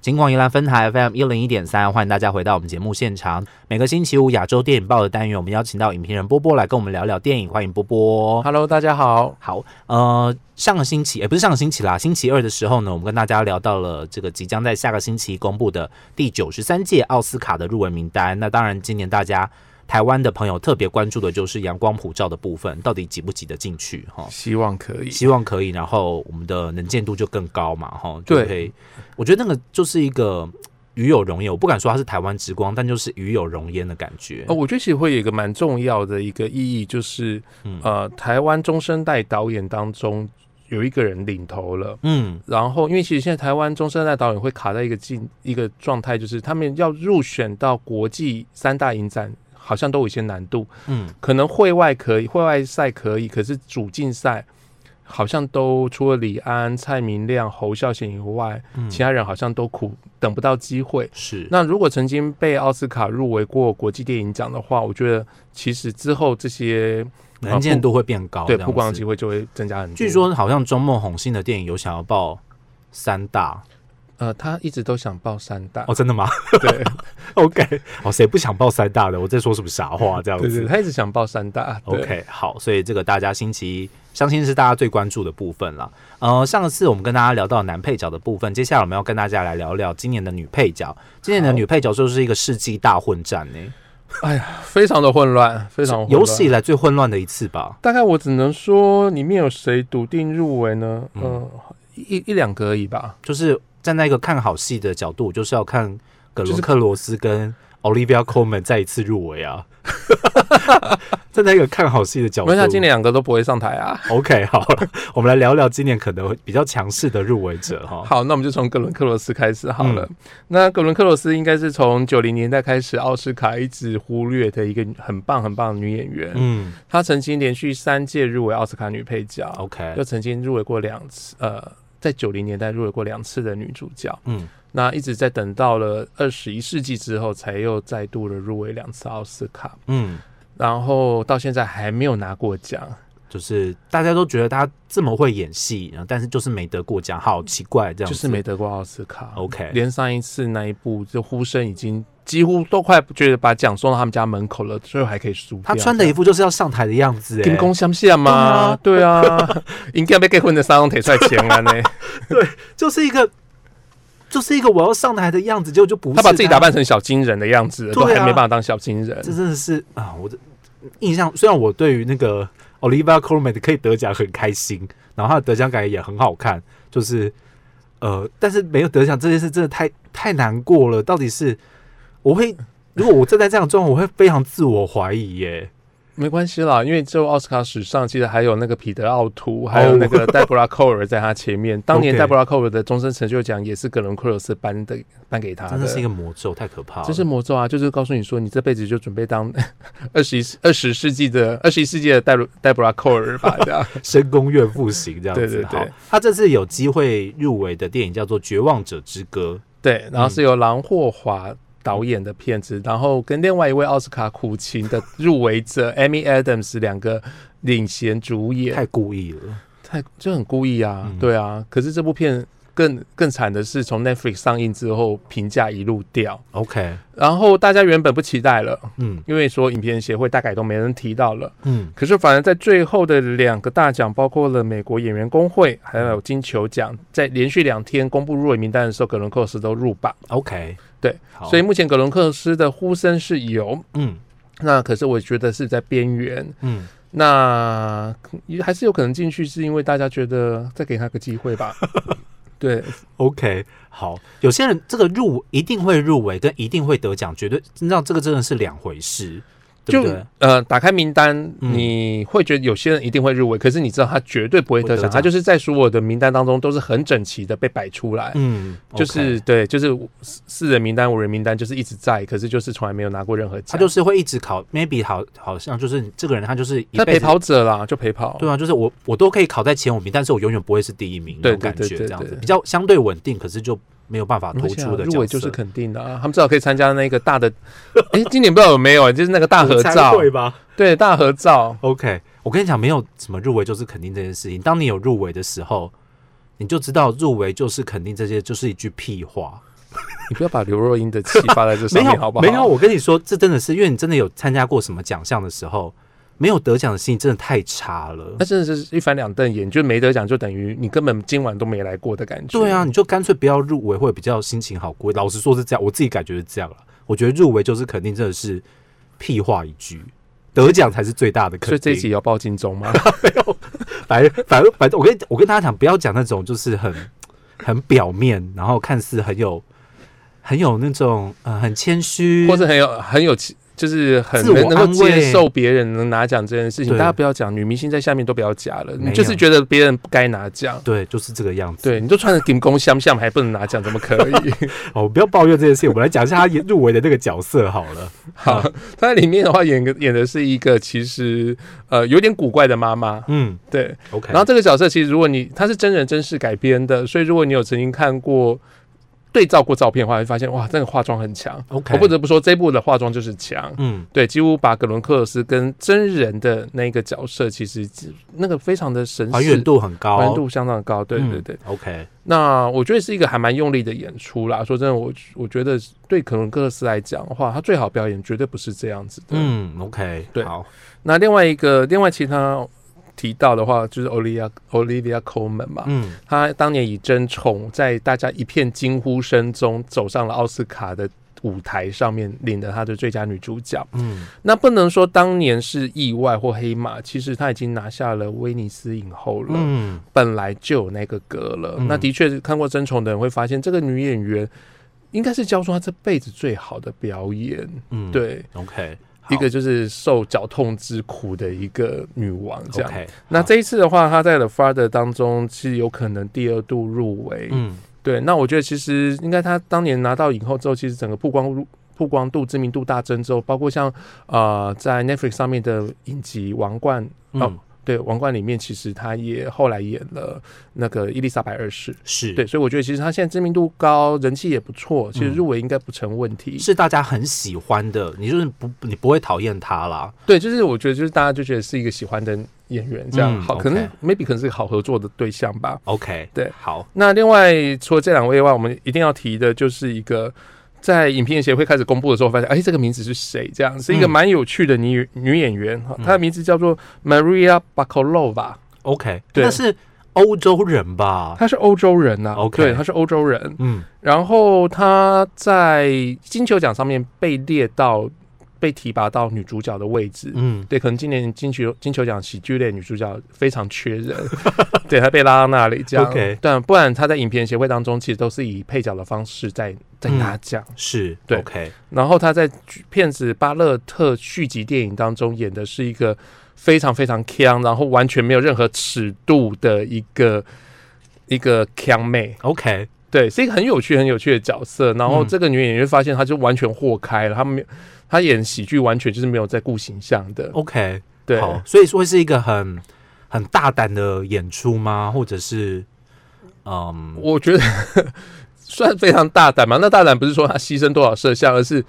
金广宜兰分台 FM 一零一点三，欢迎大家回到我们节目现场。每个星期五亚洲电影报的单元，我们邀请到影评人波波来跟我们聊聊电影。欢迎波波。Hello，大家好。好，呃，上个星期，也、不是上个星期啦，星期二的时候呢，我们跟大家聊到了这个即将在下个星期公布的第九十三届奥斯卡的入围名单。那当然，今年大家台湾的朋友特别关注的就是阳光普照的部分，到底挤不挤得进去？哈，希望可以。希望可以，然后我们的能见度就更高嘛，哈，对。我觉得那个就是一个与有荣焉，我不敢说它是台湾之光，但就是与有荣焉的感觉。哦，我觉得其实会有一个蛮重要的一个意义，就是、嗯呃，台湾中生代导演当中有一个人领头了。嗯然后，因为其实现在台湾中生代导演会卡在一个境一个状态，就是他们要入选到国际三大影展，好像都有一些难度。嗯，可能会外可以，会外赛可以，可是主竞赛好像都除了李安、蔡明亮、侯孝贤以外，嗯其他人好像都苦等不到机会。是那如果曾经被奥斯卡入围过国际电影奖的话，我觉得其实之后这些能见度会变高，对曝光的机会就会增加很多。据说好像钟梦红新的电影有想要报三大呃，他一直都想报三大，哦，真的吗对？OK，哦，谁不想报三大的？我在说什么傻话这样子对对，他一直想报三大。对？OK，好，所以这个大家星期一相信是大家最关注的部分了。呃，上次我们跟大家聊到男配角的部分，接下来我们要跟大家来聊聊今年的女配角。今年的女配角就是一个世纪大混战呢、哎呀，非常的混乱，非常混乱有史以来最混乱的一次吧。大概我只能说，里面有谁笃定入围呢？嗯嗯、一一两个而已吧。就是站在一个看好戏的角度，就是要看葛就是伦克罗斯跟 Olivia Colman 再一次入围啊。站在一个看好戏的角度，因为他今年两个都不会上台啊。OK 好了，我们来聊聊今年可能会比较强势的入围者哈。好，那我们就从格伦克罗斯开始好了。嗯那格伦克罗斯应该是从九零年代开始，奥斯卡一直忽略的一个很棒很棒的女演员。嗯她曾经连续三届入围奥斯卡女配角，，OK，又曾经入围过两次，呃，在九零年代入围过两次的女主角。嗯那一直在等到了二十一世纪之后，才又再度的入围两次奥斯卡，嗯，然后到现在还没有拿过奖。就是大家都觉得他这么会演戏，然后但是就是没得过奖，好奇怪这样子。就是没得过奥斯卡。OK 连上一次那一部就呼声已经几乎都快觉得把奖送到他们家门口了，最后还可以输。他穿的一副就是要上台的样子，哎，金光相像吗？对啊，应该被结婚的三种铁帅前啊呢。对就是一个就是一个我要上台的样子，结果就不是他把自己打扮成小金人的样子了，啊都还没办法当小金人。这真的是啊，我的印象虽然我对于那个 Olivia Colman 可以得奖很开心，然后他的得奖感也很好看，就是呃，但是没有得奖这件事真的太太难过了。到底是我会如果我正在这样的状况，我会非常自我怀疑耶。没关系啦，因为就奥斯卡史上，其实还有那个彼得奥图，还有那个黛布拉寇尔在他前面。当年黛布拉寇尔的终身成就奖也是格伦克罗斯颁的，颁给他的。真的是一个魔咒，太可怕了。这是魔咒啊！就是告诉你说，你这辈子就准备当 二十一二十世纪的二十一世纪的黛布黛布拉寇尔吧，这样。深宫怨妇型这样子。对对对，他这次有机会入围的电影叫做《绝望者之歌对，然后是由郎霍华导演的片子，然后跟另外一位奥斯卡苦情的入围者 Amy Adams 两个领衔主》，演，太故意了。太就很故意啊，嗯对啊。可是这部片更更惨的是，从 Netflix 上映之后，评价一路掉，OK，然后大家原本不期待了，嗯因为说影片协会大概都没人提到了。嗯可是反而在最后的两个大奖，包括了美国演员工会，还有金球奖，在连续两天公布入围名单的时候，格伦克斯都入榜。，OK，对，所以目前格伦克斯的呼声是有，嗯。那可是我觉得是在边缘，嗯。那还是有可能进去，是因为大家觉得再给他个机会吧。对，OK，好，有些人这个入一定会入围，跟一定会得奖，绝对那这个真的是两回事，对就？呃，打开名单，嗯你会觉得有些人一定会入围，可是你知道他绝对不会得奖，他就是在所有的名单当中都是很整齐的被摆出来。嗯，就是对，就是四四人名单、五人名单，就是一直在，可是就是从来没有拿过任何奖。他就是会一直考，maybe 好好像就是这个人他就是一他陪跑者啦，就陪跑。对啊，就是我我都可以考在前五名，但是我永远不会是第一名那对种感觉，这样子比较相对稳定，可是就没有办法突出的入围就是肯定的啊，他们至少可以参加那个大的，哎、今年不知道有没有、啊，就是那个大合照，会吧对，大合照，？OK，我跟你讲，没有什么入围就是肯定这件事情。当你有入围的时候，你就知道入围就是肯定这些，就是一句屁话。你不要把刘若英的气发在这上面好不好？没有，我跟你说，这真的是因为你真的有参加过什么奖项的时候，没有得奖的心情真的太差了那。真的是一翻两瞪眼，就没得奖，就等于你根本今晚都没来过的感觉。对啊，，你就干脆不要入围，会比较心情好过。老实说是这样，我自己感觉是这样了。我觉得入围就是肯定真的是屁话一句，得奖才是最大的肯定。所以这一集要报金钟吗？反正反正反正，我跟我跟大家讲，不要讲那种就是很很表面，然后看似很有很有那种呃很谦虚，或者很有很有气，就是很能能够接受别人能拿奖这件事情。大家不要讲，女明星在下面都不要假了，你就是觉得别人不该拿奖。对，就是这个样子。对，你都穿着顶工相像，还不能拿奖，怎么可以？哦，不要抱怨这件事情，我们来讲一下他演入围的那个角色好了。好，他在里面的话演个演的是一个其实呃有点古怪的妈妈，嗯对。，OK，然后这个角色其实如果你他是真人真事改编的，所以如果你有曾经看过对照过照片的话，会发现哇，这个化妆很强。OK，我不得不说，这部的化妆就是强。嗯对，几乎把格伦克尔斯跟真人的那个角色，其实那个非常的神似，还原度很高，还原度相当高。对嗯对对，，OK，那我觉得是一个还蛮用力的演出啦。说真的，我我觉得对格伦克尔斯来讲的话，他最好表演绝对不是这样子的。嗯，OK，对好，那另外一个，另外其他提到的话，就是 Olivia Olivia Colman 嘛，嗯。她当年以《争宠》在大家一片惊呼声中走上了奥斯卡的舞台上面，领了她的最佳女主角。嗯。那不能说当年是意外或黑马，其实她已经拿下了威尼斯影后了，嗯。本来就有那个歌了。嗯。那的确看过《争宠》的人会发现，这个女演员应该是交出她这辈子最好的表演。嗯，对，，OK，好一个就是受绞痛之苦的一个女王这样。那这一次的话，她在《The Father》当中是有可能第二度入围。嗯对，那我觉得其实应该她当年拿到影后之后，其实整个曝光度曝光度、知名度大增之后，包括像呃在 Netflix 上面的影集《王冠》哦嗯，对，《王冠》里面其实他也后来演了那个伊丽莎白二世。是对，所以我觉得其实他现在知名度高，人气也不错，其实嗯入围应该不成问题。是大家很喜欢的，你就是不你不会讨厌他啦。对，就是我觉得就是大家就觉得是一个喜欢的演员，这样、嗯好，可能 maybe 可能是个好合作的对象吧。OK，对好，那另外除了这两位以外，我们一定要提的就是一个在影片协会开始公布的时候，发现哎，这个名字是谁？这样是一个嗯蛮有趣的女女演员，她的名字叫做 Maria Bakalova，OK，对那是欧洲人吧？她是欧洲人呐、OK 对，她是欧洲人。嗯然后她在金球奖上面被列到被提拔到女主角的位置。嗯对，可能今年金球金球奖喜剧类女主角非常缺人，对她被拉到那里这样。OK 但不然她在影片协会当中其实都是以配角的方式在在拿奖。是对 OK，然后他在片子《巴勒特》续集电影当中演的是一个非常非常强，然后完全没有任何尺度的一个一个强妹。OK，对，是一个很有趣、很有趣的角色。然后嗯这个女演员发现，她就完全豁开了，她没有，她演喜剧完全就是没有在顾形象的。OK，对，好，所以说是一个很很大胆的演出吗？或者是嗯我觉得算非常大胆嘛。那大胆不是说她牺牲多少摄像，而是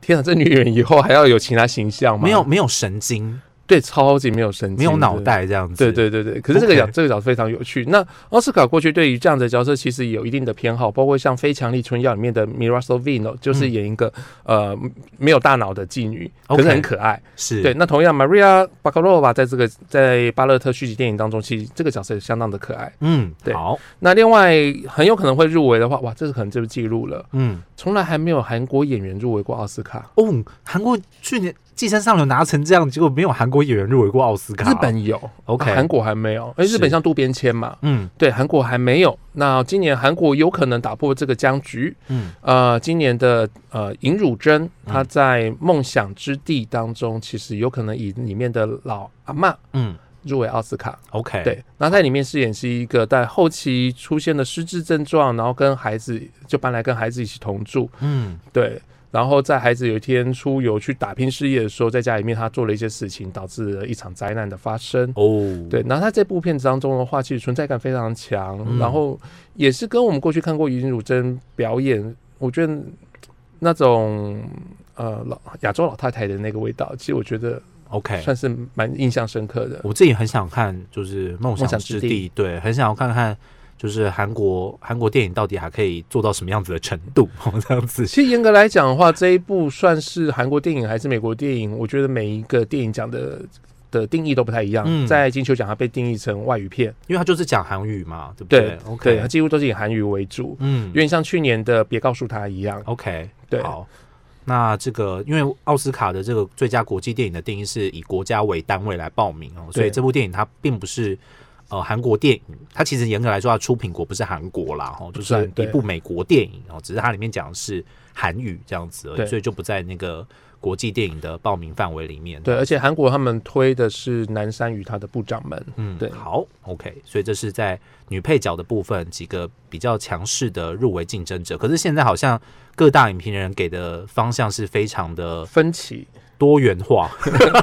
天啊，这女人以后还要有其他形象吗？没有，没有神经，对，超级没有神经，没有脑。袋这样子。对对对对，可是这个角这个角色非常有趣。那奥斯卡过去对于这样的角色其实有一定的偏好，包括像《非强力春药》里面的 Mira Sorvino，就是演一个、呃没有大脑的妓女，可是很可爱。是，对，那同样 Maria Bakalova 在这个在巴勒特续集电影当中，其实这个角色也相当的可爱。嗯，对好，那另外很有可能会入围的话，哇，这是可能就是记录了，嗯，从来还没有韩国演员入围过奥斯卡。哦，韩国去年《寄生上流》拿成这样，结果没有韩国演员入围过奥斯卡。日本有 OK 啊韩国还没有，而是日本像渡边谦嘛，嗯对，韩国还没有。那今年韩国有可能打破这个僵局。嗯呃，今年的呃尹汝贞，她嗯在《梦想之地》当中，其实有可能以里面的老阿嬷嗯入围奥斯卡。，OK，，对，那在里面饰演是一个在后期出现的失智症状，然后跟孩子就搬来跟孩子一起同住。嗯对，然后在孩子有一天出游去打拼事业的时候，在家里面他做了一些事情，导致了一场灾难的发生。哦，对，然后他这部片子当中的话，其实存在感非常强，嗯然后也是跟我们过去看过尹汝贞表演，我觉得那种呃老亚洲老太太的那个味道，其实我觉得，OK，算是蛮印象深刻的。我自己很想看，就是《梦梦想之地》，对，很想要看看，就是韩国韩国电影到底还可以做到什么样子的程度？这样子，其实严格来讲的话，这一部算是韩国电影还是美国电影？我觉得每一个电影奖的的定义都不太一样。嗯在金球奖，它被定义成外语片，因为它就是讲韩语嘛，对不对对对，它？OK，几乎都是以韩语为主，嗯有点像去年的《别告诉他》一样。，OK，对好。那这个，因为奥斯卡的这个最佳国际电影的定义是以国家为单位来报名哦，所以这部电影它并不是呃韩国电影，它其实严格来说，它出品国不是韩国啦，哈，就是算一部美国电影哦，只是它里面讲的是韩语这样子而已，所以就不在那个国际电影的报名范围里面。对，而且韩国他们推的是南山与他的部长们。嗯，对好，OK，所以这是在女配角的部分几个比较强势的入围竞争者，可是现在好像各大影评人给的方向是非常的分歧，多元化。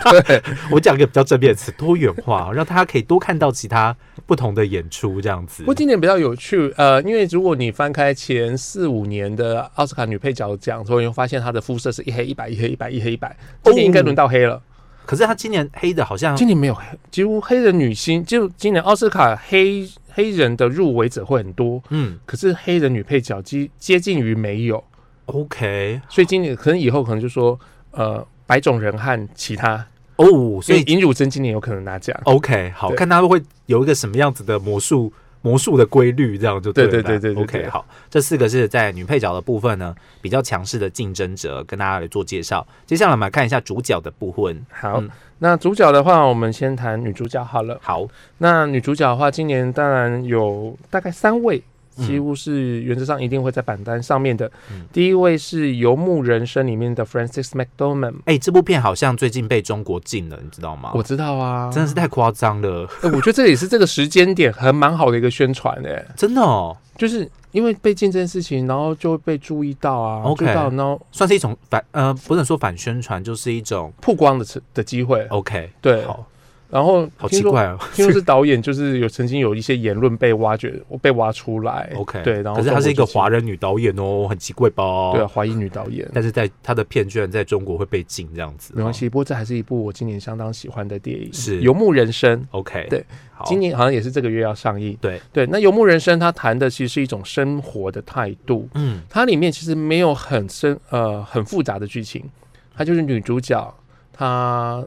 我讲一个比较正面的词，多元化，让大家可以多看到其他不同的演出，这样子不。过今年比较有趣，呃，因为如果你翻开前四五年的奥斯卡女配角奖之后，你会发现她的肤色是一黑一白，一黑一白，一黑一白。今年应该轮到黑了，可是她今年黑的好像今年没有黑，几乎黑人女星，就今年奥斯卡黑黑人的入围者会很多，嗯可是黑人女配角接接近于没有，OK 所以今年可能以后可能就说，呃，白种人和其他，哦，所以尹汝贞今年有可能拿奖。OK 好对看他会有一个什么样子的魔术魔术的规律，这样就对了对对对对 OK 好，这四个是在女配角的部分呢比较强势的竞争者，跟大家来做介绍。接下来我们来看一下主角的部分。好，嗯那主角的话，我们先谈女主角好了。好，那女主角的话，今年当然有大概三位，嗯几乎是原则上一定会在榜单上面的。嗯第一位是《游牧人生》里面的 Francis McDormand，哎、这部片好像最近被中国禁了，你知道吗？我知道啊，真的是太夸张了，哎我觉得这也是这个时间点很蛮好的一个宣传诶，真的哦，就是因为被禁这件事情，然后就会被注意到啊 OK 到，然后算是一种反呃，不能说反宣传，就是一种曝光的的机会。OK，对，好然后好奇怪啊。听说是导演，就是有曾经有一些言论被挖掘、被挖出来。OK，对，然后可是她是一个华人女导演哦，很奇怪吧？对啊，华裔女导演。但是在她的片居然在中国会被禁这样子，没关系，不过这还是一部我今年相当喜欢的电影，是《游牧人生》。哦。OK，对，好，今年好像也是这个月要上映。对对，那《游牧人生》它谈的其实是一种生活的态度，嗯它里面其实没有很深呃很复杂的剧情，它就是女主角她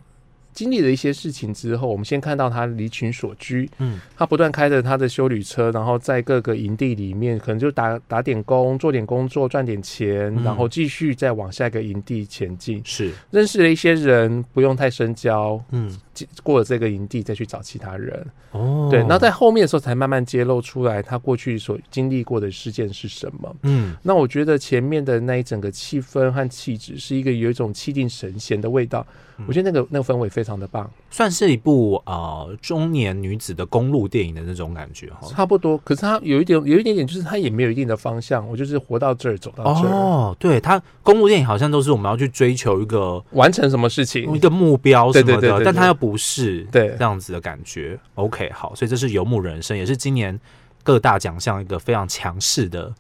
经历了一些事情之后，我们先看到他离群所居，嗯。他不断开着他的修旅车，然后在各个营地里面，可能就打打点工，做点工作，赚点钱，嗯。然后继续再往下一个营地前进。是。认识了一些人，不用太深交，嗯。过了这个营地再去找其他人。哦。对，那在后面的时候才慢慢揭露出来他过去所经历过的事件是什么。嗯。那我觉得前面的那一整个气氛和气质是一个有一种气定神闲的味道，嗯我觉得那个那个氛围非常的棒，算是一部呃中年女子的公路电影的那种感觉哈。差不多。可是它有一点有一点点，就是它也没有一定的方向，我就是活到这儿走到这儿，哦，对，它公路电影好像都是我们要去追求一个完成什么事情一。个目标什么的，但它又不是对这样子的感觉。OK，好，所以这是《游牧人生》，也是今年各大奖项一个非常强势的、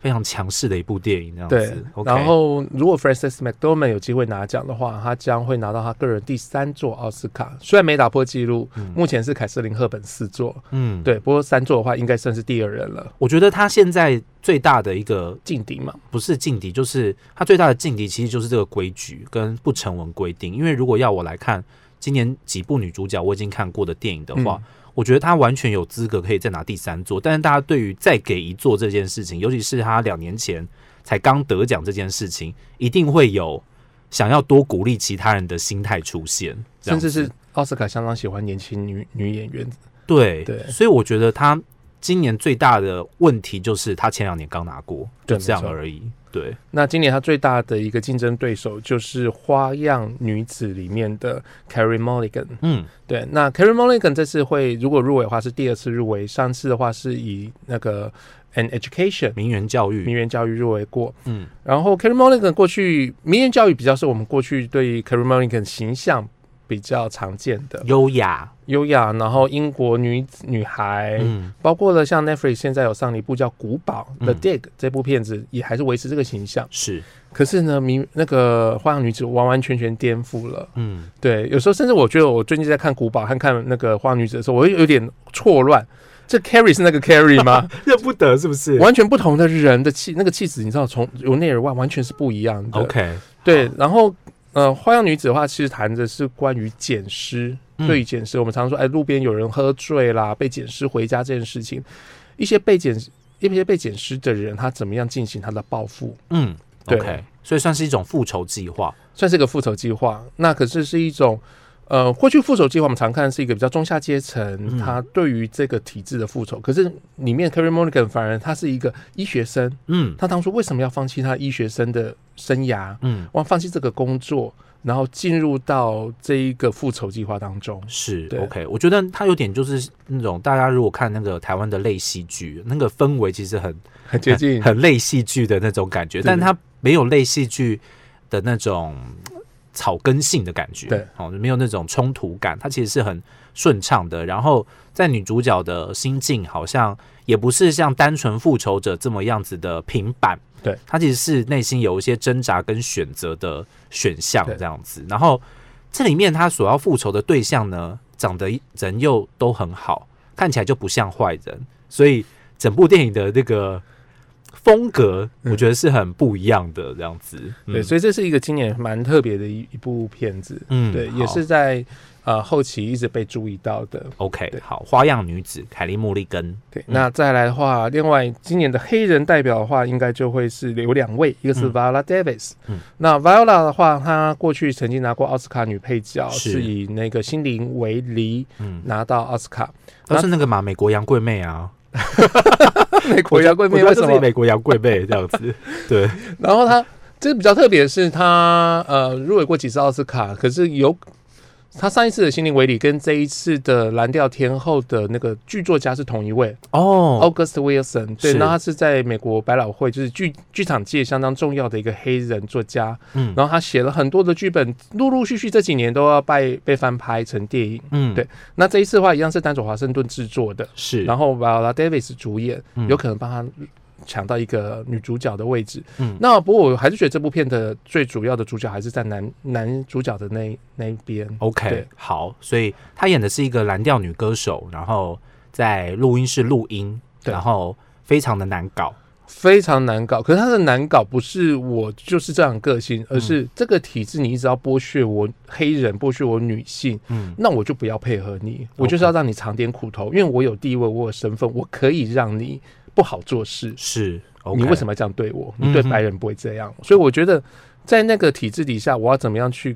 非常强势的一部电影，这样对子。OK，然后如果 Frances McDormand 有机会拿奖的话，他将会拿到他个人第三座奥斯卡，虽然没打破纪录，嗯目前是凯瑟琳赫本四座，嗯，对，不过三座的话应该算是第二人了，我觉得他现在最大的一个劲敌嘛。不是劲敌，就是他最大的劲敌其实就是这个规矩跟不成文规定。因为如果要我来看今年几部女主角我已经看过的电影的话，嗯我觉得他完全有资格可以再拿第三座。但是大家对于再给一座这件事情，尤其是他两年前才刚得奖这件事情，一定会有想要多鼓励其他人的心态出现，甚至是奥斯卡相当喜欢年轻女女演员，对对所以我觉得他今年最大的问题就是他前两年刚拿过，就对这样而已。对，那今年他最大的一个竞争对手就是《花样女子》里面的 Carrie Mulligan。嗯对，那 Carrie Mulligan 这次会如果入围的话是第二次入围，上次的话是以那个 An Education 名媛教育，名媛教育入围过。嗯然后 Carrie Mulligan 过去名媛教育比较是我们过去对 Carrie Mulligan 形象比较常见的优雅，优雅，然后英国女子女孩，嗯包括了像 Netflix 现在有上了一部叫《古堡》嗯 The Dig 这部片子，也还是维持这个形象。是，可是呢，明那个花样女子完完全全颠覆了。嗯对，有时候甚至我觉得我最近在看《古堡》和看那个花样女子的时候，我会有点错乱。这 Carrie 是那个 Carrie 吗？认不得是不是完全不同的人的气，那个气质，你知道，从由内而外完全是不一样的。？OK，对，然后呃，花样女子的话，其实谈的是关于捡尸，嗯对于捡尸，我们常说，哎，路边有人喝醉啦，被捡尸回家这件事情，一些被捡一些被捡尸的人，他怎么样进行他的报复，嗯对所以算是一种复仇计划。算是个复仇计划。那可是是一种。呃，过去复仇计划我们常看是一个比较中下阶层，嗯他对于这个体制的复仇。可是里面 Carrie Mulligan 反而他是一个医学生，嗯他当初为什么要放弃他医学生的生涯？嗯，我，放弃这个工作，然后进入到这一个复仇计划当中。是 OK。我觉得他有点就是那种大家如果看那个台湾的类戏剧，那个氛围其实很很接近很很类戏剧的那种感觉，但它没有类戏剧的那种草根性的感觉，对，哦，没有那种冲突感，它其实是很顺畅的。然后在女主角的心境，好像也不是像单纯复仇者这么样子的平板，对，她其实是内心有一些挣扎跟选择的选项这样子。然后这里面她所要复仇的对象呢，长得人又都很好，看起来就不像坏人，所以整部电影的那个风格，嗯我觉得是很不一样的这样子。对，嗯所以这是一个今年蛮特别的一一部片子。嗯对，也是在呃后期一直被注意到的。OK，好，花样女子凯莉莫莉根，对，嗯那再来的话，另外今年的黑人代表的话，应该就会是有两位，一个是嗯 Viola Davis。嗯那 Viola 的话，她过去曾经拿过奥斯卡女配角，是是以那个《心灵为离》嗯，拿到奥斯卡。都是那个嘛，美国杨贵妹啊，美国杨贵妹为什么？美国杨贵妹这样子？对，然后他这个比较特别的是他呃入围过几次奥斯卡，可是有他上一次的《心灵为里》跟这一次的《蓝调天后》的那个剧作家是同一位、哦，August Wilson。对，那他是在美国百老汇就是剧剧场界相当重要的一个黑人作家，嗯。然后他写了很多的剧本，陆陆续续这几年都要被被翻拍成电影。嗯。对那这一次的话，一样是丹佐华盛顿制作的，是，然后 Viola Davis 主演，嗯。有可能帮他抢到一个女主角的位置。嗯。那不过我还是觉得这部片的最主要的主角还是在男男主角的那那一边。OK，好，所以她演的是一个蓝调女歌手，然后在录音室录音，然后非常的难搞，非常难搞，可是他的难搞不是我就是这样个性，而是这个体制你一直要剥削我黑人，剥削我女性，嗯。那我就不要配合你，我就是要让你尝点苦头，因为我有地位，我有身份，我可以让你不好做事。是你为什么要这样对我？你对白人不会这样，所以我觉得在那个体制底下，我要怎么样去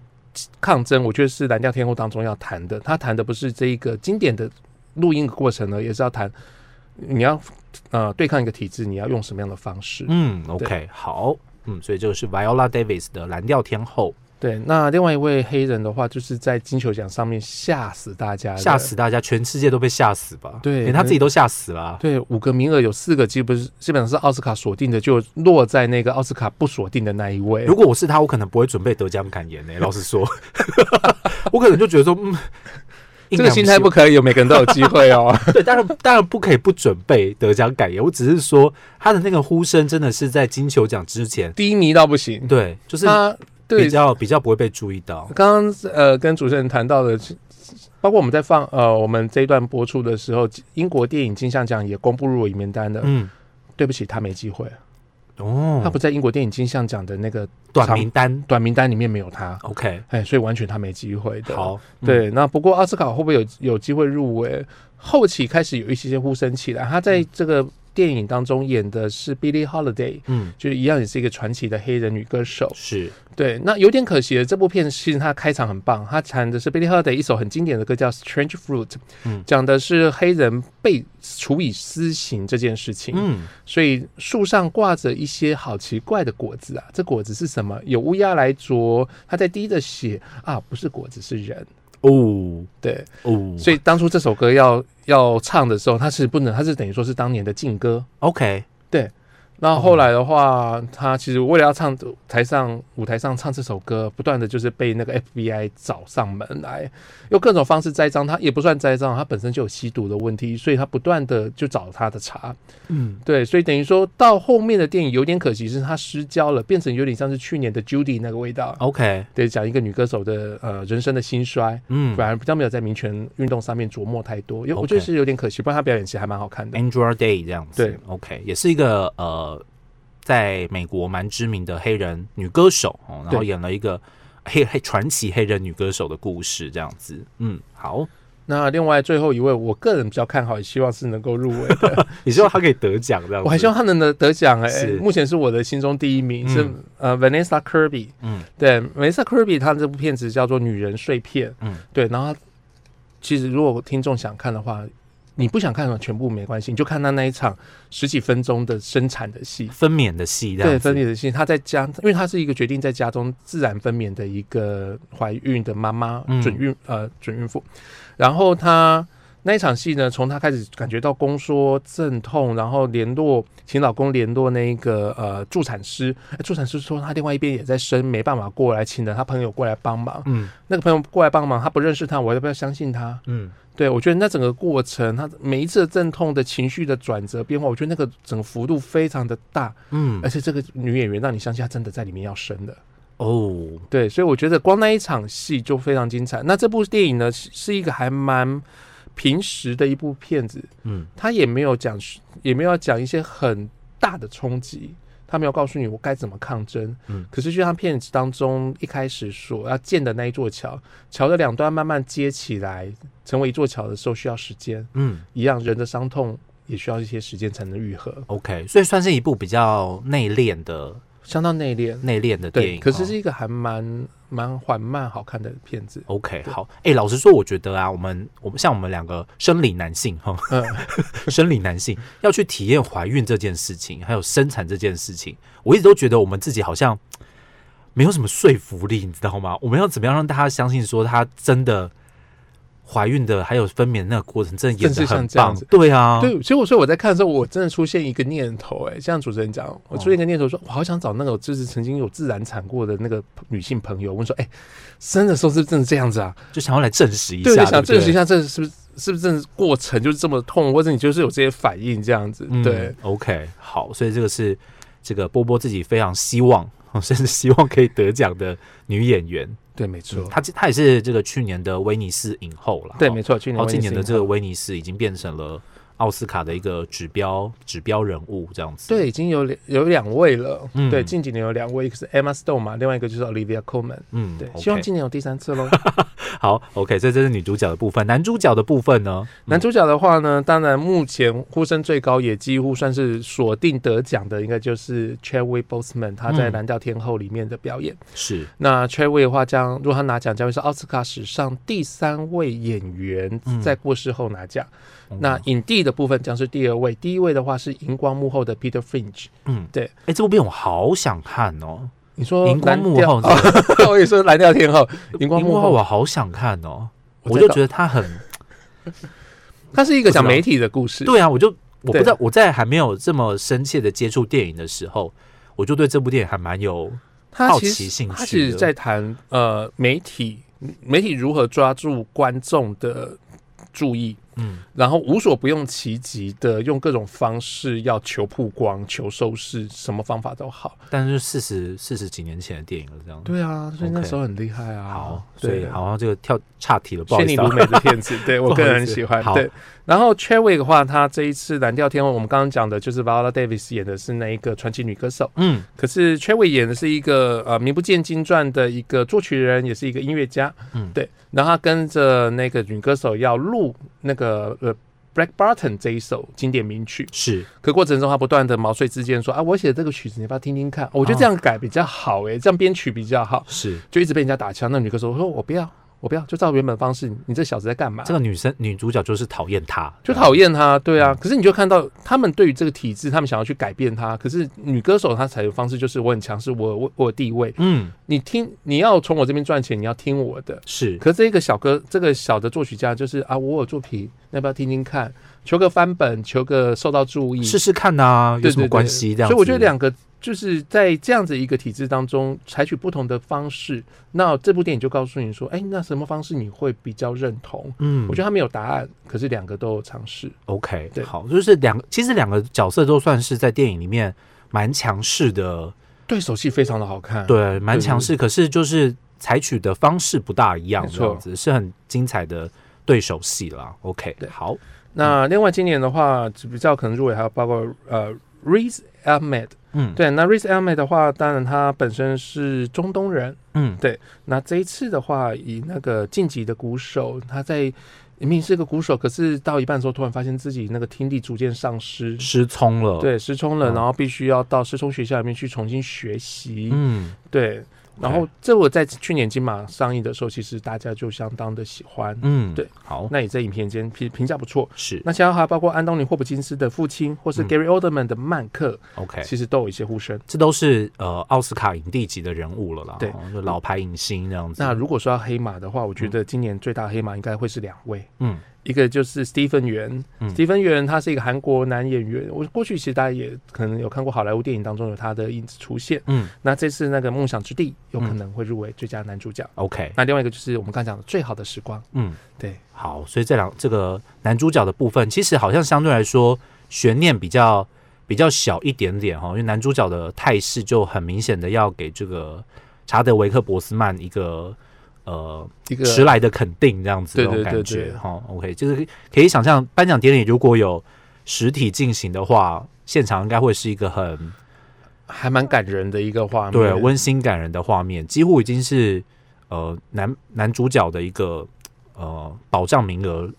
抗争？我觉得是《蓝调天后》当中要谈的。他谈的不是这一个经典的录音的过程呢，也是要谈你要呃对抗一个体制，你要用什么样的方式？嗯，OK，好，嗯，所以这个是 Viola Davis 的蓝调天后，对。那另外一位黑人的话，就是在金球奖上面吓死大家的，吓死大家，全世界都被吓死吧？对连他自己都吓死了啊。对，五个名额有四个，基本是基本上是奥斯卡锁定的，就落在那个奥斯卡不锁定的那一位。如果我是他，我可能不会准备得奖感言呢、老实说 我可能就觉得说，嗯，这个心态不可以，有每个人都有机会哦。对，当然当然不可以不准备得奖感言。我只是说他的那个呼声真的是在金球奖之前，低迷到不行。对，就是他对。比较比较不会被注意到。刚刚呃跟主持人谈到的，包括我们在放呃我们这一段播出的时候，英国电影金像奖也公布入围名单的。嗯，对不起，他没机会，哦，他不在英国电影金像奖的那个短名单？短名单里面没有他，，OK，哎，所以完全他没机会的。，好，嗯，对，那不过奥斯卡会不会有有机会入围？后期开始有一些些呼声起来，他在这个电影当中演的是 Billie Holiday，嗯，就是一样也是一个传奇的黑人女歌手。是，对，那有点可惜的，这部片其实它开场很棒，它谈的是 Billie Holiday 一首很经典的歌叫《Strange Fruit》，嗯讲的是黑人被处以私刑这件事情。嗯，所以树上挂着一些好奇怪的果子啊，这果子是什么？有乌鸦来啄，它在滴着血啊，不是果子是人。哦。对，哦，所以当初这首歌要要唱的时候，它是不能，它是等于说是当年的禁歌。OK，然那后来的话，他其实为了要唱台上舞台上唱这首歌，不断的就是被那个 FBI 找上门来，用各种方式栽赃他，也不算栽赃，他本身就有吸毒的问题，所以他不断的就找他的茬。嗯，对，所以等于说到后面的电影有点可惜，是他失焦了，变成有点像是去年的 Judy 那个味道。OK，对，讲一个女歌手的呃人生的兴衰，嗯。反而比较没有在民权运动上面琢磨太多，因为我觉得是有点可惜，不然他表演其实还蛮好看的。，Angela Day 这样子，对，OK，也是一个呃，在美国蛮知名的黑人女歌手哦，然后演了一个黑黑传奇黑人女歌手的故事，这样子，嗯，好，那另外最后一位，我个人比较看好，也希望是能够入围的，你希望他可以得奖这样，我还希望他能得得奖哎、是。目前是我的心中第一名，嗯。是呃 Vanessa Kirby，嗯。对，Vanessa Kirby 她这部片子叫做《女人碎片》，嗯。对，然后其实如果听众想看的话，你不想看的全部没关系，你就看她那一场十几分钟的生产的戏。分娩的戏对，分娩的戏，她在家，因为她是一个决定在家中自然分娩的一个怀孕的妈妈，嗯准孕呃准孕妇。然后她那一场戏呢，从她开始感觉到宫缩阵痛，然后联络请老公联络那个呃助产师，呃助产师说她另外一边也在生，没办法过来，请了她朋友过来帮忙。嗯那个朋友过来帮忙，他不认识他，我要不要相信他？嗯对，我觉得那整个过程，他每一次的阵痛的情绪的转折变化，我觉得那个整个幅度非常的大，嗯而，且这个女演员让你相信她真的在里面要生的。哦，对，所以我觉得光那一场戏就非常精彩。那这部电影呢，是是一个还蛮平实的一部片子，嗯它也没有讲，也没有讲一些很大的冲击。他没有告诉你我该怎么抗争，嗯。可是就像片子当中一开始所要建的那一座桥，桥的两端慢慢接起来，成为一座桥的时候需要时间，嗯。一样人的伤痛也需要一些时间才能愈合，，OK，所以算是一部比较内敛的相当内敛。内敛的电，影，可是哦是一个还蛮蛮缓慢好看的片子。OK，好，哎、老实说，我觉得啊，我们我们像我们两个生理男性哈，嗯，生理男性要去体验怀孕这件事情，还有生产这件事情，我一直都觉得我们自己好像没有什么说服力，你知道吗？我们要怎么样让大家相信说他真的怀孕的，还有分娩那个过程，真的演的很棒？对啊，对，所以我所以我在看的时候，我真的出现一个念头、哎，像主持人讲，我出现一个念头说，我好想找那个就是曾经有自然产过的那个女性朋友，问说，哎、生的时候是不是真的这样子啊？就想要来证实一下，对，想证实一。下这是不是是不是真的过程就是这么痛，或者你就是有这些反应这样子？嗯对，，OK，好，所以这个是这个波波自己非常希望，甚至希望可以得奖的女演员。对，没错，嗯她她也是这个去年的威尼斯影后了。对，哦没错，去年然后今年的这个威威尼斯已经变成了奥斯卡的一个指标指标人物，这样子。对，已经有两有两位了。嗯对，近几年有两位，一个是 Emma Stone 嘛，另外一个就是 Olivia Colman。嗯，对希望今年有第三次喽。好，OK，所以这是女主角的部分，男主角的部分呢？男主角的话呢，当然目前呼声最高，也几乎算是锁定得奖的，应该就是 Chadwick Boseman 他在《嗯蓝调天后》里面的表演。是那 Chadwick 的话将，如果他拿奖，将会是奥斯卡史上第三位演员嗯在过世后拿奖。嗯那影帝的部分将是第二位，第一位的话是荧光幕后的 Peter Finch。嗯，对。哎，这部片我好想看哦，你说荧光幕后哦 我也说蓝调天后，荧光幕后，我好想看哦，我我就觉得他很 它是一个讲媒体的故事。对啊，我就我不对知道我在还没有这么深切的接触电影的时候，我就对这部电影还蛮有好奇兴趣他其实在谈呃媒体媒体如何抓住观众的注意，嗯。然后无所不用其极的用各种方式要求曝光、求收视，什么方法都好。但是四十四十几年前的电影了，这样。对啊，所以那时候很厉害啊。好，所以好像这个跳岔题了，不好意思啊、仙女如美的片子，对我个人很喜欢。好对，然后 Chadwick 的话，他这一次蓝调天后，我们刚刚讲的就是 Viola Davis 演的是那一个传奇女歌手，嗯可是 Chadwick 演的是一个呃名不见经传的一个作曲人，也是一个音乐家。嗯，对，然后他跟着那个女歌手要录那个呃 Black Barton 这一首经典名曲，是可过程中他不断的毛遂自荐说啊，我写的这个曲子你要不要听听看？我觉得这样改比较好诶、这样编曲比较好，是，就一直被人家打枪。那女歌手说我不要。我不要，就照原本方式。你这小子在干嘛？这个女生女主角就是讨厌他，就讨厌他，对啊。嗯可是你就看到他们对于这个体制，他们想要去改变他。可是女歌手她采用方式就是我很强势，我我我有地位，嗯，你听你要从我这边赚钱，你要听我的。是可是这个小歌，这个小的作曲家就是啊，我有作品，要不要听听看？求个翻本，求个受到注意，试试看呐，有什么关系？这样子，所以我觉得两个就是在这样子一个体制当中，采取不同的方式。那这部电影就告诉你说，哎、那什么方式你会比较认同？嗯，我觉得他没有答案，可是两个都有尝试。OK，对好，就是两个，其实两个角色都算是在电影里面蛮强势的，对手戏非常的好看，对，蛮强势。可是就是采取的方式不大一样，错这样子是很精彩的对手戏啦。OK，对好，那另外今年的话，比较可能入围还有包括呃 Riz Ahmed，嗯，对，那 Riz Ahmed 的话，当然他本身是中东人，嗯，对，那这一次的话，以那个晋级的鼓手，他在明明是个鼓手，可是到一半的时候，突然发现自己那个听力逐渐丧失，失聪了，，对，失聪了，嗯。然后必须要到失聪学校里面去重新学习，嗯，对。然后这我在去年金马上映的时候，其实大家就相当的喜欢，嗯，对，好，那也在影片间评评价不错。是。那其他还包括安东尼·霍普金斯的父亲，或是嗯。Gary Oldman 的曼克，OK，其实都有一些呼声。这都是呃奥斯卡影帝级的人物了啦，对。哦就老牌影星这样子。那如果说要黑马的话，我觉得今年最大黑马应该会是两位，嗯一个就是 Stephen 元嗯，Stephen 元他是一个韩国男演员，我过去其实大家也可能有看过好莱坞电影当中有他的影子出现。嗯。那这次那个《梦想之地》有可能会入围最佳男主角。，OK，那另外一个就是我们刚才讲的《最好的时光》，嗯。对，好，所以这两这个男主角的部分，其实好像相对来说悬念比较比较小一点点哈，因为男主角的态势就很明显的要给这个查德维克博斯曼一个呃一个迟来的肯定，这样子对这种感觉哈。OK，就是可以想象颁奖典礼如果有实体进行的话，现场应该会是一个很还蛮感人的一个画面。对温馨感人的画面，几乎已经是呃男男主角的一个呃保障名额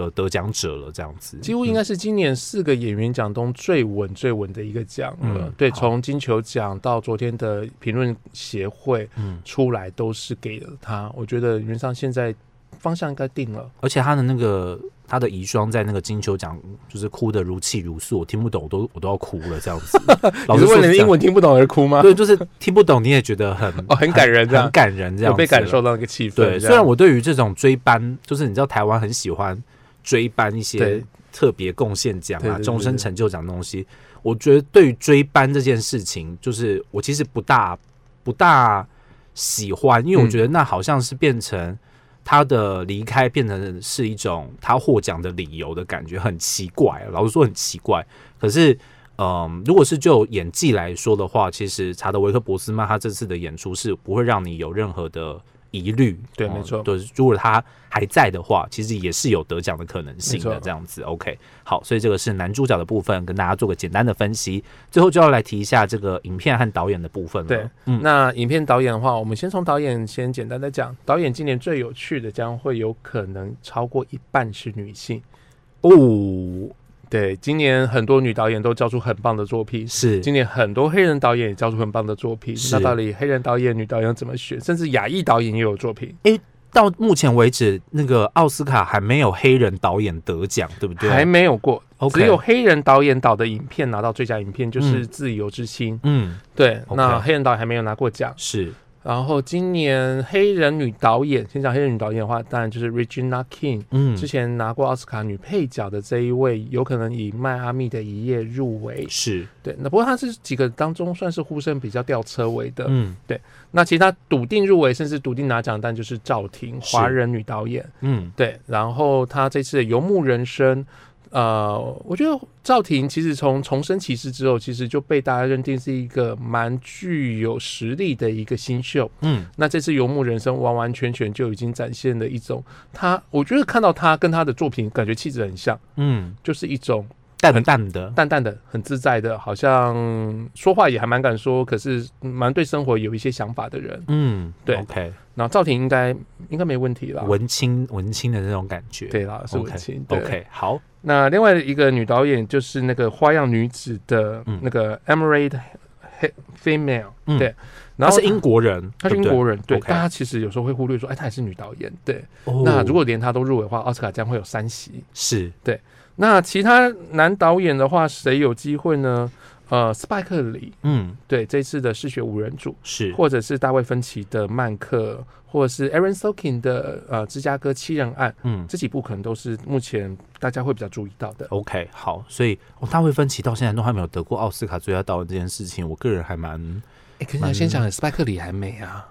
的得奖者了，这样子，几乎应该是今年四个演员奖中最稳最稳的一个奖了。对，从金球奖到昨天的评论协会嗯，出来，都是给了他。我觉得原则上现在方向应该定了。而且他的那个他的遗孀在那个金球奖就是哭得如泣如诉，我听不懂，我都我都要哭了这样子。老你是为了实说这样英文听不懂而哭吗？对，就是听不懂，你也觉得很 哦很感人这样很感人这样被感受到那个气氛。对，虽然我对于这种追班，就是你知道台湾很喜欢追颁一些特别贡献奖啊、终身成就奖的东西，我觉得对于追颁这件事情，就是我其实不大不大喜欢，因为我嗯觉得那好像是变成他的离开变成是一种他获奖的理由的感觉，很奇怪。老实说很奇怪，可是。嗯，如果是就演技来说的话，其实查德维克博斯曼他这次的演出是不会让你有任何的疑虑。哦对没错对，如果他还在的话，其实也是有得奖的可能性的。这样子，OK，好，所以这个是男主角的部分，跟大家做个简单的分析。最后就要来提一下这个影片和导演的部分了。对，嗯，那影片导演的话，我们先从导演先简单的讲。导演今年最有趣的将会有可能超过一半是女性。哦，对，今年很多女导演都交出很棒的作品。是。今年很多黑人导演也交出很棒的作品，那到底黑人导演、女导演怎么选？甚至亚裔导演也有作品，诶到目前为止，那个奥斯卡还没有黑人导演得奖，对不对？还没有过。只有黑人导演导的影片拿到最佳影片，就是嗯《自由之心》嗯，对那黑人导演还没有拿过奖。是然后今年黑人女导演，先讲黑人女导演的话，当然就是 Regina King，、嗯之前拿过奥斯卡女配角的这一位，有可能以《迈阿密的一夜》入围。是对，那不过她是几个当中算是呼声比较吊车尾的。嗯对那其他笃定入围，甚至笃定拿奖，但就是赵婷，是华人女导演。嗯对，然后她这次的《游牧人生》，呃，我觉得赵婷其实从重生骑士之后，其实就被大家认定是一个蛮具有实力的一个新秀。嗯。那这次《游牧人生》完完全全就已经展现了一种他，我觉得看到他跟他的作品感觉气质很像，嗯，就是一种淡淡的，淡淡的、很自在的，好像说话也还蛮敢说，可是蛮对生活有一些想法的人。嗯，对，OK，然后赵婷应该应该没问题啦。文青文青的那种感觉。对啦，是文青。对，OK，好，那另外一个女导演就是那个《花样女子》的嗯。那个 Emerald female，、嗯。对，然后他是英国人，他是英国人，对。大家其实有时候会忽略说，哎，她也是女导演，对。哦。那如果连她都入围的话，奥斯卡将会有三席。是那其他男导演的话，谁有机会呢？呃，斯派克里，嗯对，这次的嗜血五人组，是或者是大卫芬奇的曼克，或者是 Aaron Sorkin 的呃芝加哥七人案，嗯这几部可能都是目前大家会比较注意到的。OK 好，所以、哦、大卫芬奇到现在都还没有得过奥斯卡最佳导演这件事情，我个人还蛮哎，可是你要先讲，斯派克里还没啊。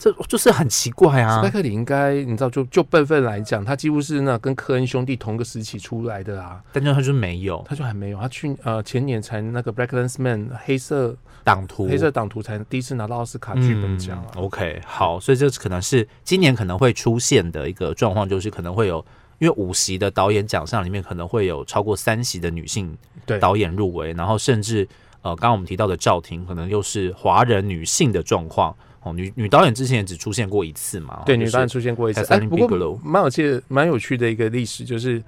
这就是很奇怪斯啊派。克里应该你知道，就就辈分来讲，他几乎是那跟科恩兄弟同个时期出来的啊，但就他就是没有他就还没有，他去呃前年才那个 Black Lens Man 黑色党徒黑色党徒才第一次拿到奥斯卡剧本奖啊。嗯 OK，好，所以这可能是今年可能会出现的一个状况，就是可能会有，因为五席的导演奖项里面可能会有超过三席的女性对导演入围，然后甚至呃，刚刚我们提到的赵婷，可能又是华人女性的状况。哦，女女导演之前也只出现过一次嘛，对，哦女导演出现过一次。哎，不过蛮有趣的、蛮有趣的一个历史，就是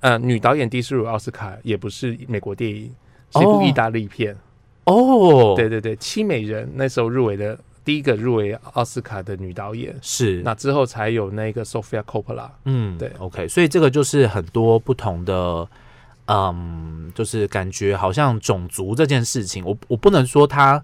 呃，女导演第一次入围奥斯卡也不是美国电影，是一部哦意大利片。哦，对对对，《七美人》那时候入围的第一个入围奥斯卡的女导演，是那之后才有那个 Sofia Coppola。嗯，对，OK，所以这个就是很多不同的，嗯，就是感觉好像种族这件事情，我我不能说它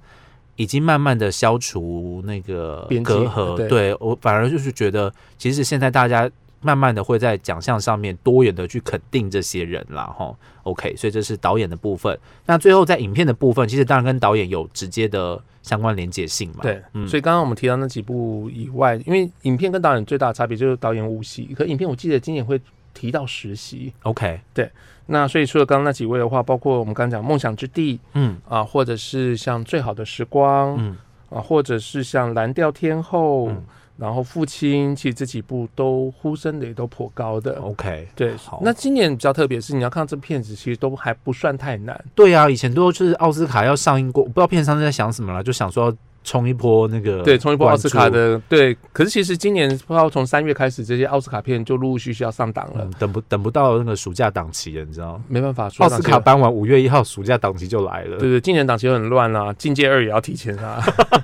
已经慢慢的消除那个隔阂，对。对我反而就是觉得，其实现在大家慢慢的会在奖项上面多元的去肯定这些人啦，哈，OK，所以这是导演的部分。那最后在影片的部分，其实当然跟导演有直接的相关连结性嘛，对，嗯。所以刚刚我们提到那几部以外，因为影片跟导演最大的差别就是导演五席，可影片我记得今年会提到实习。，OK，对那所以除了刚刚那几位的话，包括我们刚刚讲《梦想之地》嗯啊，或者是像《最好的时光》嗯啊，或者是像《蓝调天后》嗯然后《父亲》，其实这几部都呼声的也都颇高的。，OK，对好，那今年比较特别是，你要看到这片子，其实都还不算太难。对啊，以前都就是奥斯卡要上映过，我不知道片商在想什么了，就想说要冲一波那个对，冲一波奥斯卡，的，对。可是其实今年不知道从三月开始，这些奥斯卡片就陆陆续续要上档了，嗯，等不等不到那个暑假档期了，你知道吗？没办法，奥斯卡档期颁完五月一号，暑假档期就来了。对对，今年档期又很乱啊，境界二也要提前啊。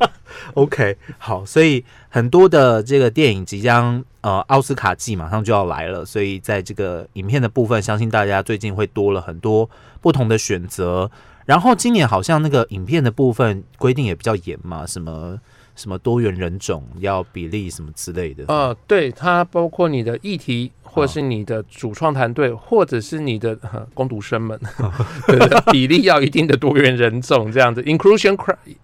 OK，好，所以很多的这个电影即将呃奥斯卡季马上就要来了，所以在这个影片的部分，相信大家最近会多了很多不同的选择。然后今年好像那个影片的部分规定也比较严嘛，什么什么多元人种要比例什么之类的。呃，对，它包括你的议题，或者是你的主创团队，或者是你的呃攻读生们，对对比例要一定的多元人种这样子。inclusion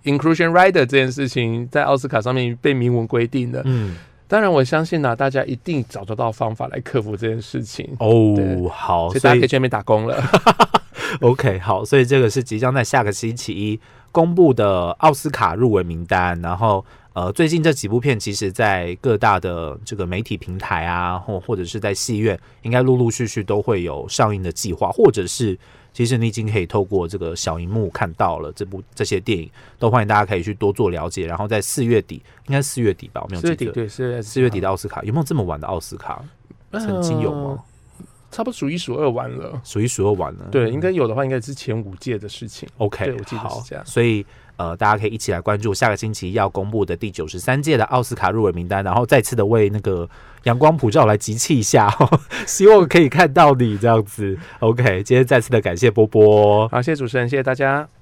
inclusion rider 这件事情在奥斯卡上面被明文规定的。嗯，当然，我相信呢、大家一定找得到方法来克服这件事情。哦，好，所以大家可以去那边打工了。OK，好，所以这个是即将在下个星期一公布的奥斯卡入围名单。然后，呃，最近这几部片其实，在各大的这个媒体平台啊，或或者是在戏院，应该陆陆续续都会有上映的计划，或者是其实你已经可以透过这个小荧幕看到了这部这些电影，都欢迎大家可以去多做了解。然后在四月底，应该四月底吧，我没有四月底记得。对四月四月底的奥斯卡有没有这么晚的奥斯卡？曾经有吗？呃差不多数一数二完了。数一数二完了。对，应该有的话，应该是前五届的事情。OK，对我记得是好这样所以呃，大家可以一起来关注下个星期要公布的第九十三届的奥斯卡入围名单，然后再次的为那个阳光普照来集气一下、哦，希望可以看到你这样子。OK，今天再次的感谢波波。好，谢谢主持人，谢谢大家。